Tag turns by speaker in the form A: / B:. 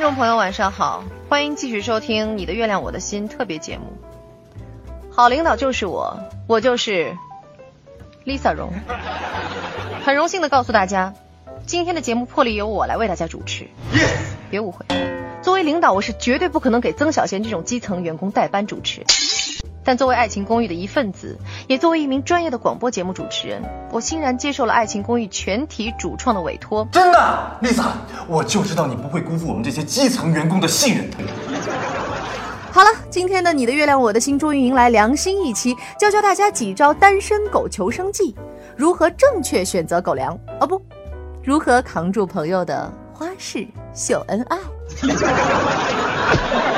A: 众朋友，晚上好，欢迎继续收听《你的月亮我的心》特别节目。好领导就是我，我就是 Lisa 荣。很荣幸的告诉大家，今天的节目破例由我来为大家主持。Yes，别误会，作为领导，我是绝对不可能给曾小贤这种基层员工代班主持。但作为《爱情公寓》的一份子，也作为一名专业的广播节目主持人，我欣然接受了《爱情公寓》全体主创的委托。
B: 真的，Lisa，我就知道你不会辜负我们这些基层员工的信任。
A: 好了，今天的你的月亮我的心终于迎来良心一期，教教大家几招单身狗求生计，如何正确选择狗粮哦不，如何扛住朋友的花式秀恩爱。